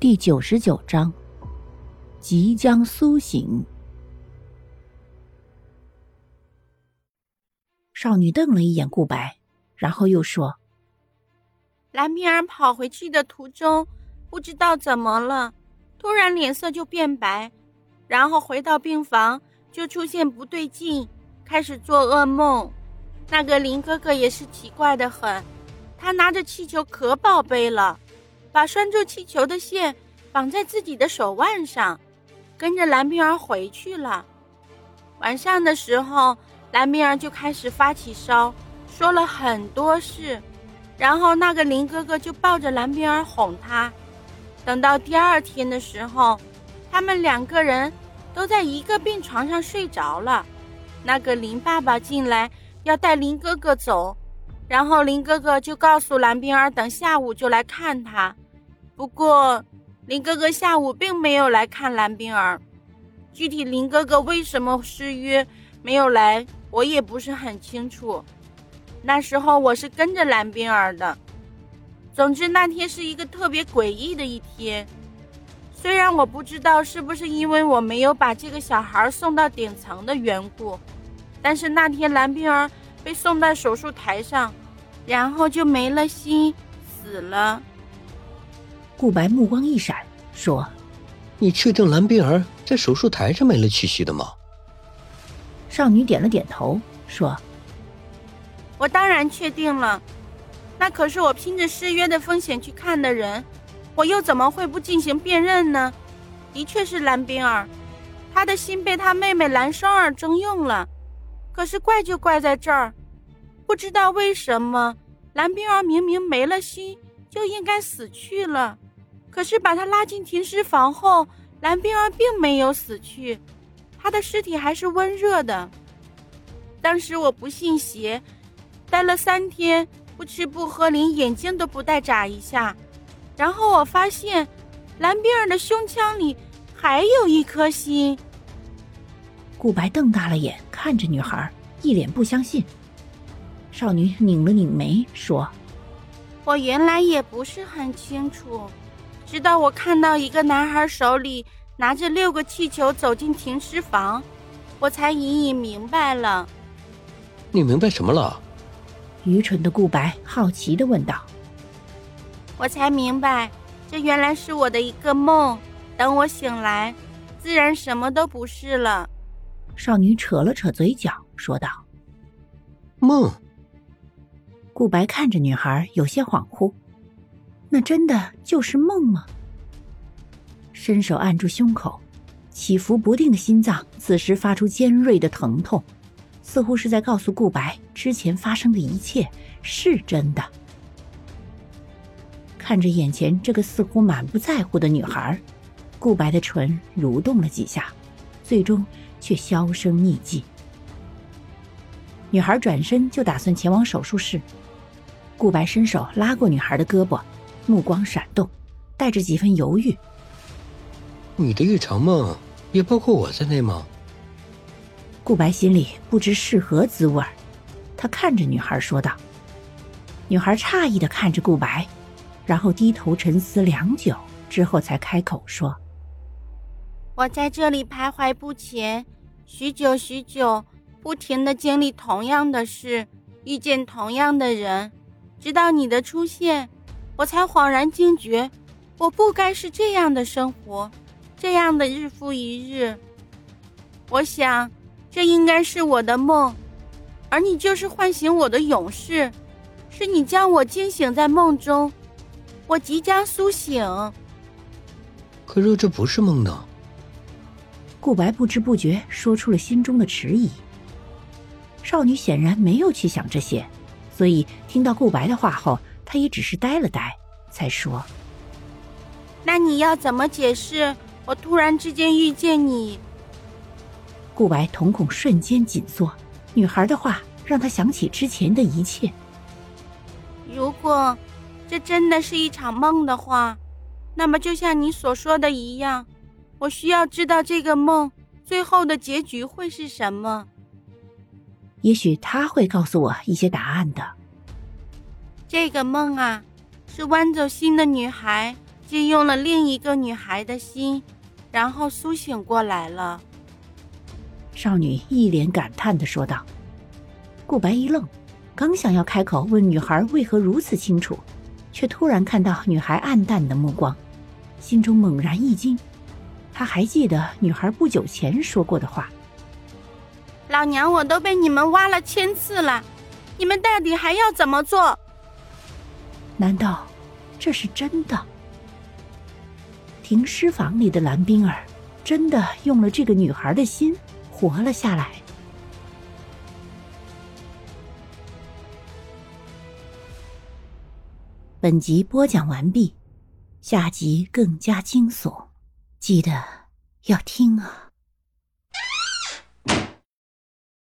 第九十九章，即将苏醒。少女瞪了一眼顾白，然后又说：“蓝冰儿跑回去的途中，不知道怎么了，突然脸色就变白，然后回到病房就出现不对劲，开始做噩梦。那个林哥哥也是奇怪的很，他拿着气球可宝贝了。”把拴住气球的线绑在自己的手腕上，跟着蓝冰儿回去了。晚上的时候，蓝冰儿就开始发起烧，说了很多事，然后那个林哥哥就抱着蓝冰儿哄她。等到第二天的时候，他们两个人都在一个病床上睡着了。那个林爸爸进来要带林哥哥走，然后林哥哥就告诉蓝冰儿，等下午就来看他。不过，林哥哥下午并没有来看蓝冰儿。具体林哥哥为什么失约没有来，我也不是很清楚。那时候我是跟着蓝冰儿的。总之，那天是一个特别诡异的一天。虽然我不知道是不是因为我没有把这个小孩送到顶层的缘故，但是那天蓝冰儿被送到手术台上，然后就没了心，死了。顾白目光一闪，说：“你确定蓝冰儿在手术台上没了气息的吗？”少女点了点头，说：“我当然确定了，那可是我拼着失约的风险去看的人，我又怎么会不进行辨认呢？的确是蓝冰儿，她的心被她妹妹蓝双儿征用了。可是怪就怪在这儿，不知道为什么蓝冰儿明明没了心，就应该死去了。”可是把他拉进停尸房后，蓝冰儿并没有死去，他的尸体还是温热的。当时我不信邪，待了三天不吃不喝，连眼睛都不带眨一下。然后我发现，蓝冰儿的胸腔里还有一颗心。顾白瞪大了眼看着女孩，一脸不相信。少女拧了拧眉说：“我原来也不是很清楚。”直到我看到一个男孩手里拿着六个气球走进停尸房，我才隐隐明白了。你明白什么了？愚蠢的顾白好奇的问道。我才明白，这原来是我的一个梦。等我醒来，自然什么都不是了。少女扯了扯嘴角，说道：“梦。”顾白看着女孩，有些恍惚。那真的就是梦吗？伸手按住胸口，起伏不定的心脏此时发出尖锐的疼痛，似乎是在告诉顾白之前发生的一切是真的。看着眼前这个似乎满不在乎的女孩，顾白的唇蠕动了几下，最终却销声匿迹。女孩转身就打算前往手术室，顾白伸手拉过女孩的胳膊。目光闪动，带着几分犹豫。你的一场梦也包括我在内吗？顾白心里不知是何滋味他看着女孩说道。女孩诧异的看着顾白，然后低头沉思良久，之后才开口说：“我在这里徘徊不前，许久许久，不停的经历同样的事，遇见同样的人，直到你的出现。”我才恍然惊觉，我不该是这样的生活，这样的日复一日。我想，这应该是我的梦，而你就是唤醒我的勇士，是你将我惊醒在梦中，我即将苏醒。可若这不是梦呢？顾白不知不觉说出了心中的迟疑。少女显然没有去想这些，所以听到顾白的话后。她也只是呆了呆，才说：“那你要怎么解释我突然之间遇见你？”顾白瞳孔瞬间紧缩，女孩的话让他想起之前的一切。如果这真的是一场梦的话，那么就像你所说的一样，我需要知道这个梦最后的结局会是什么。也许他会告诉我一些答案的。这个梦啊，是弯走心的女孩借用了另一个女孩的心，然后苏醒过来了。少女一脸感叹的说道。顾白一愣，刚想要开口问女孩为何如此清楚，却突然看到女孩暗淡的目光，心中猛然一惊。他还记得女孩不久前说过的话：“老娘我都被你们挖了千次了，你们到底还要怎么做？”难道这是真的？停尸房里的蓝冰儿真的用了这个女孩的心活了下来？本集播讲完毕，下集更加惊悚，记得要听啊！